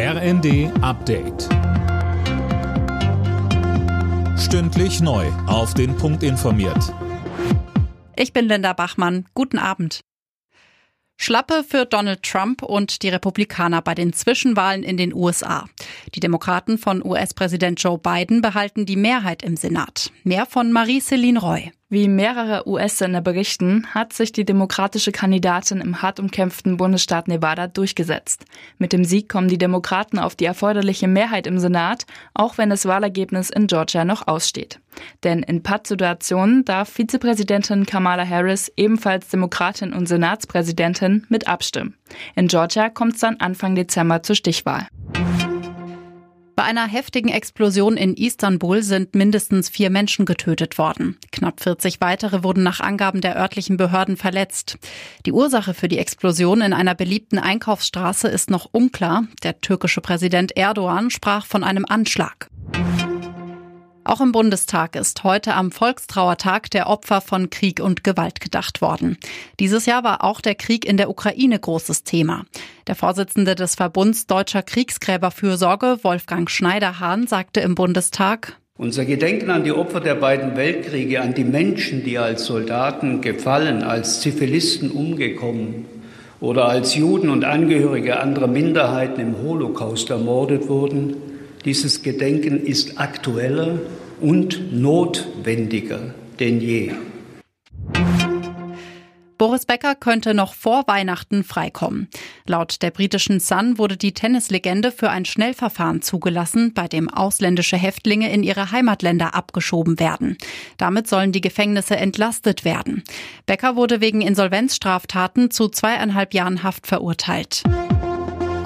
RND Update. Stündlich neu. Auf den Punkt informiert. Ich bin Linda Bachmann. Guten Abend. Schlappe für Donald Trump und die Republikaner bei den Zwischenwahlen in den USA. Die Demokraten von US-Präsident Joe Biden behalten die Mehrheit im Senat. Mehr von Marie-Céline Roy. Wie mehrere US-Sender berichten, hat sich die demokratische Kandidatin im hart umkämpften Bundesstaat Nevada durchgesetzt. Mit dem Sieg kommen die Demokraten auf die erforderliche Mehrheit im Senat, auch wenn das Wahlergebnis in Georgia noch aussteht. Denn in Pattsituationen darf Vizepräsidentin Kamala Harris, ebenfalls Demokratin und Senatspräsidentin, mit abstimmen. In Georgia kommt es dann Anfang Dezember zur Stichwahl. Bei einer heftigen Explosion in Istanbul sind mindestens vier Menschen getötet worden. Knapp 40 weitere wurden nach Angaben der örtlichen Behörden verletzt. Die Ursache für die Explosion in einer beliebten Einkaufsstraße ist noch unklar. Der türkische Präsident Erdogan sprach von einem Anschlag. Auch im Bundestag ist heute am Volkstrauertag der Opfer von Krieg und Gewalt gedacht worden. Dieses Jahr war auch der Krieg in der Ukraine großes Thema. Der Vorsitzende des Verbunds Deutscher Kriegsgräberfürsorge, Wolfgang Schneiderhahn, sagte im Bundestag, unser Gedenken an die Opfer der beiden Weltkriege, an die Menschen, die als Soldaten gefallen, als Zivilisten umgekommen oder als Juden und Angehörige anderer Minderheiten im Holocaust ermordet wurden, dieses Gedenken ist aktueller und notwendiger denn je. Boris Becker könnte noch vor Weihnachten freikommen. Laut der britischen Sun wurde die Tennislegende für ein Schnellverfahren zugelassen, bei dem ausländische Häftlinge in ihre Heimatländer abgeschoben werden. Damit sollen die Gefängnisse entlastet werden. Becker wurde wegen Insolvenzstraftaten zu zweieinhalb Jahren Haft verurteilt.